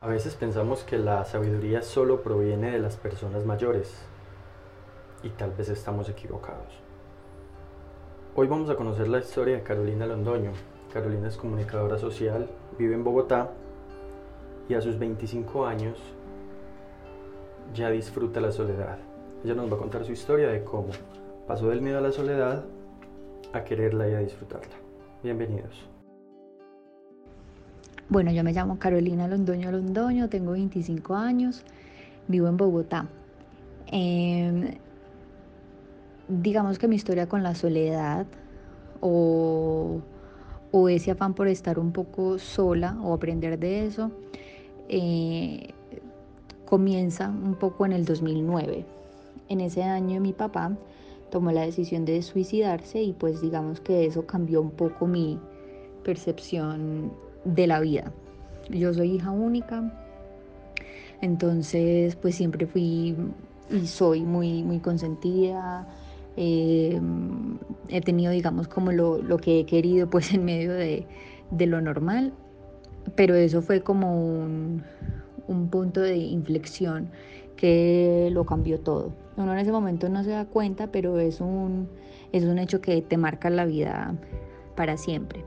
A veces pensamos que la sabiduría solo proviene de las personas mayores y tal vez estamos equivocados. Hoy vamos a conocer la historia de Carolina Londoño. Carolina es comunicadora social, vive en Bogotá y a sus 25 años ya disfruta la soledad. Ella nos va a contar su historia de cómo pasó del miedo a la soledad a quererla y a disfrutarla. Bienvenidos. Bueno, yo me llamo Carolina Londoño Londoño, tengo 25 años, vivo en Bogotá. Em, digamos que mi historia con la soledad o, ese afán por estar un poco sola o aprender de eso eh, comienza un poco en el 2009. En ese año mi papá tomó la decisión de suicidarse y pues digamos que eso cambió un poco mi percepción de la vida. Yo soy hija única, entonces pues siempre fui y soy muy, muy consentida. Eh, he tenido, digamos, como lo, que he querido pues en medio de, lo normal, pero eso fue como un, un punto de inflexión que lo cambió todo. Uno en ese momento no se da cuenta, pero es un, es un hecho que te marca la vida para siempre.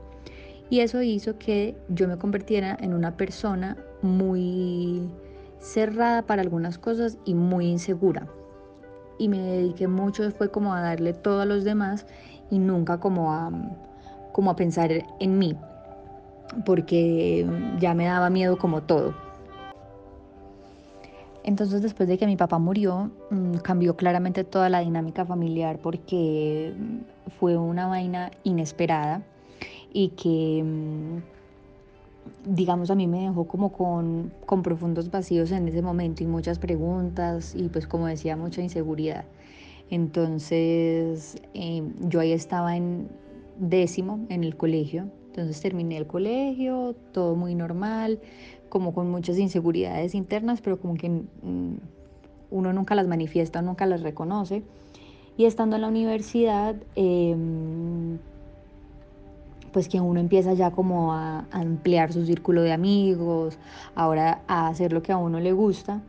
Y eso hizo que yo me convirtiera en una persona muy cerrada para algunas cosas y muy insegura. Y me dediqué mucho, fue como a darle todo a los demás y nunca como a, como a pensar en mí, porque ya me daba miedo como todo. Entonces después de que mi papá murió, mm, cambió claramente toda la dinámica familiar porque fue una vaina inesperada y que mm, digamos a mí me dejó como con, profundos vacíos en ese momento y muchas preguntas y pues como decía mucha inseguridad. Entonces em, yo ahí estaba en décimo en el colegio, entonces terminé el colegio, todo muy normal, como con muchas inseguridades internas, pero como que mm, uno nunca las manifiesta, nunca las reconoce. Y estando en la universidad, eh, pues que uno empieza ya como a, ampliar su círculo de amigos, ahora a hacer lo que a uno le gusta,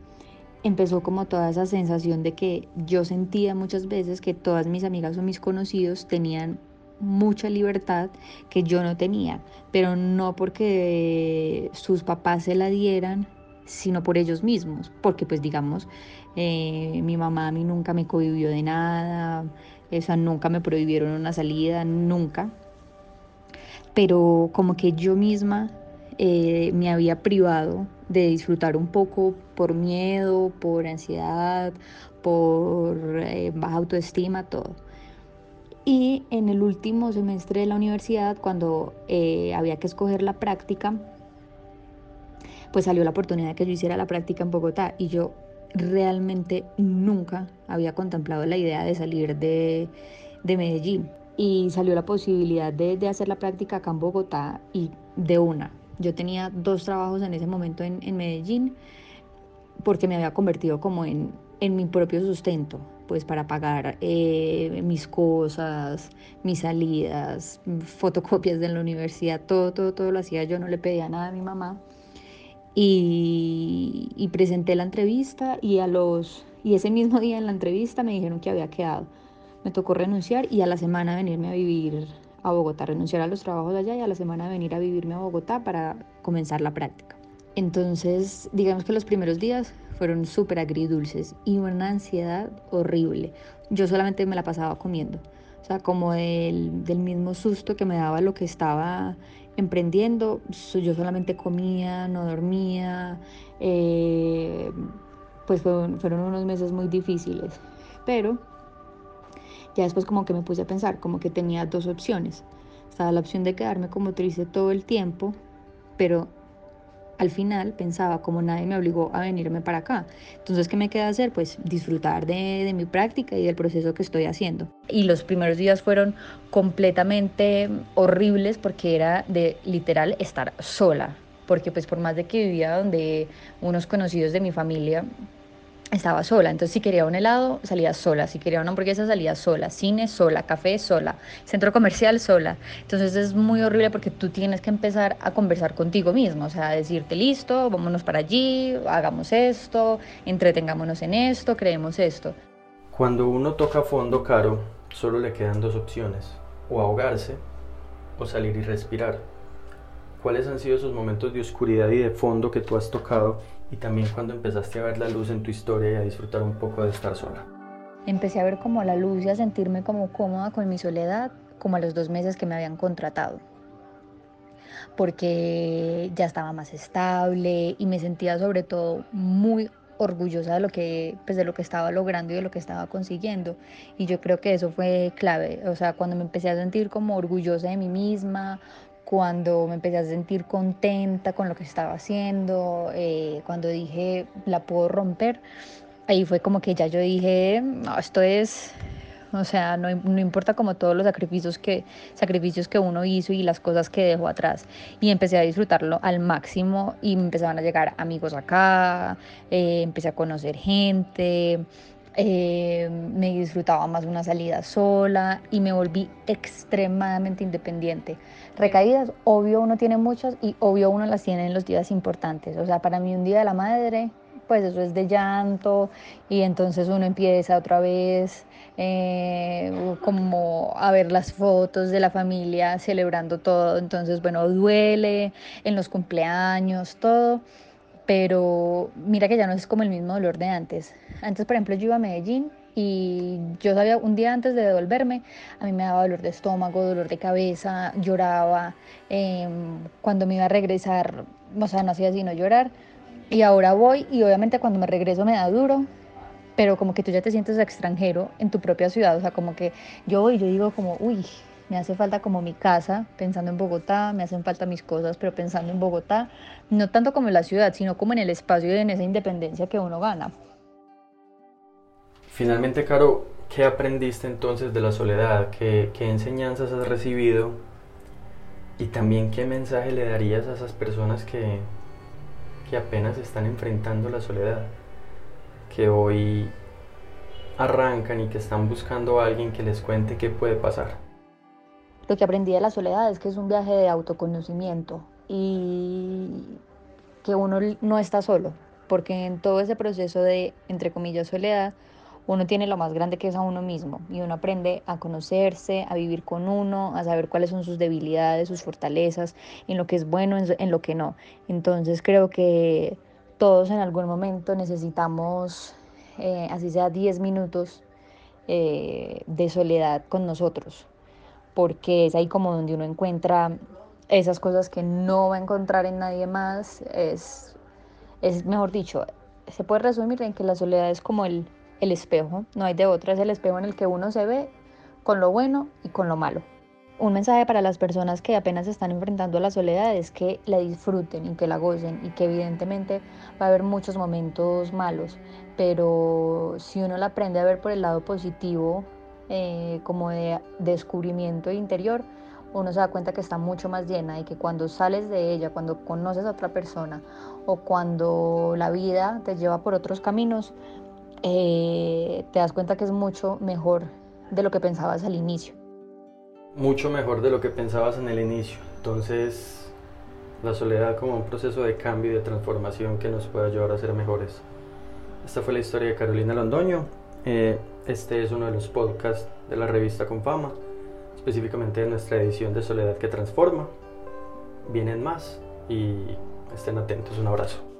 empezó como toda esa sensación de que yo sentía muchas veces que todas mis amigas o mis conocidos tenían mucha libertad que yo no tenía, pero no porque sus papás se la dieran, sino por ellos mismos, porque pues digamos, eh, mi mamá a mí nunca me cohibió de nada, esa nunca me prohibieron una salida, nunca, pero como que yo misma eh, me había privado de disfrutar un poco por miedo, por ansiedad, por eh, baja autoestima, todo. Y en el último semestre de la universidad, cuando eh, había que escoger la práctica, pues salió la oportunidad de que yo hiciera la práctica en Bogotá y yo realmente nunca había contemplado la idea de salir de, de Medellín y salió la posibilidad de, de, hacer la práctica acá en Bogotá y de una. Yo tenía dos trabajos en ese momento en, en Medellín porque me había convertido como en, en mi propio sustento, pues para pagar eh, mis cosas, mis salidas, fotocopias de la universidad, todo, todo, todo lo hacía yo, no le pedía nada a mi mamá. Y, y presenté la entrevista y a los y ese mismo día en la entrevista me dijeron que había quedado me tocó renunciar y a la semana venirme a vivir a Bogotá, renunciar a los trabajos allá y a la semana venir a vivirme a Bogotá para comenzar la práctica. Entonces, digamos que los primeros días fueron súper agridulces y una ansiedad horrible. Yo solamente me la pasaba comiendo. O sea, como del, del mismo susto que me daba lo que estaba emprendiendo, yo solamente comía, no dormía. Eh, pues fueron, fueron unos meses muy difíciles. Pero ya después como que me puse a pensar, como que tenía dos opciones. Estaba la opción de quedarme como triste todo el tiempo, pero al final pensaba, como nadie me obligó a venirme para acá. Entonces, ¿qué me queda hacer? Pues disfrutar de, de, mi práctica y del proceso que estoy haciendo. Y los primeros días fueron completamente horribles porque era de literal estar sola. Porque pues por más de que vivía donde unos conocidos de mi familia estaba sola. Entonces, si quería un helado, salía sola. Si quería una hamburguesa, salía sola. Cine, sola. Café, sola. Centro comercial, sola. Entonces, es muy horrible porque tú tienes que empezar a conversar contigo mismo. O sea, decirte, listo, vámonos para allí, hagamos esto, entretengámonos en esto, creemos esto. Cuando uno toca fondo caro, solo le quedan dos opciones. O ahogarse o salir y respirar. ¿Cuáles han sido esos momentos de oscuridad y de fondo que tú has tocado y también cuando empezaste a ver la luz en tu historia y a disfrutar un poco de estar sola? Empecé a ver como la luz y a sentirme como cómoda con mi soledad como a los dos meses que me habían contratado. Porque ya estaba más estable y me sentía sobre todo muy orgullosa de lo que pues de lo que estaba logrando y de lo que estaba consiguiendo. Y yo creo que eso fue clave. O sea cuando me empecé a sentir como orgullosa de mí misma cuando me empecé a sentir contenta con lo que estaba haciendo eh, cuando dije la puedo romper ahí fue como que ya yo dije no esto es o sea, no, no, importa como todos los sacrificios que, sacrificios que uno hizo y las cosas que dejó atrás. Y empecé a disfrutarlo al máximo y me empezaban a llegar amigos acá, eh, empecé a conocer gente, eh, me disfrutaba más una salida sola y me volví extremadamente independiente. Recaídas, obvio uno tiene muchas y obvio uno las tiene en los días importantes. O sea, para mí un día de la madre pues eso es de llanto y entonces uno empieza otra vez eh, como a ver las fotos de la familia celebrando todo, entonces bueno, duele en los cumpleaños, todo, pero mira que ya no es como el mismo dolor de antes. Antes, por ejemplo, yo iba a Medellín y yo sabía un día antes de devolverme, a mí me daba dolor de estómago, dolor de cabeza, lloraba, em, cuando me iba a regresar, o sea, no hacía sino llorar y ahora voy y obviamente cuando me regreso me da duro, pero como que tú ya te sientes extranjero en tu propia ciudad, o sea, como que yo voy y yo digo como, uy, me hace falta como mi casa, pensando en Bogotá, me hacen falta mis cosas, pero pensando en Bogotá, no tanto como en la ciudad, sino como en el espacio y en esa independencia que uno gana. Finalmente, Caro, ¿qué aprendiste entonces de la soledad? ¿Qué, qué enseñanzas has recibido? Y también qué mensaje le darías a esas personas que, que apenas están enfrentando la soledad, que hoy arrancan y que están buscando a alguien que les cuente qué puede pasar. Lo que aprendí de la soledad es que es un viaje de autoconocimiento y que uno no está solo, porque en todo ese proceso de, entre comillas, soledad, uno tiene lo más grande que es a uno mismo y uno aprende a conocerse, a vivir con uno, a saber cuáles son sus debilidades, sus fortalezas, en lo que es bueno, en, lo que no. Entonces creo que todos en algún momento necesitamos, eh, así sea 10 minutos eh, de soledad con nosotros, porque es ahí como donde uno encuentra esas cosas que no va a encontrar en nadie más. Es, es mejor dicho, se puede resumir en que la soledad es como el el espejo, no hay de otra, es el espejo en el que uno se ve con lo bueno y con lo malo. Un mensaje para las personas que apenas están enfrentando a la soledad es que la disfruten y que la gocen y que evidentemente va a haber muchos momentos malos, pero si uno la aprende a ver por el lado positivo, eh, como de descubrimiento interior, uno se da cuenta que está mucho más llena y que cuando sales de ella, cuando conoces a otra persona o cuando la vida te lleva por otros caminos, eh, te das cuenta que es mucho mejor de lo que pensabas al inicio. Mucho mejor de lo que pensabas en el inicio. Entonces, la soledad como un proceso de cambio y de transformación que nos puede ayudar a ser mejores. Esta fue la historia de Carolina Londoño. Eh, este es uno de los podcasts de la revista Con Fama, específicamente de nuestra edición de Soledad que Transforma. Vienen más y estén atentos. Un abrazo.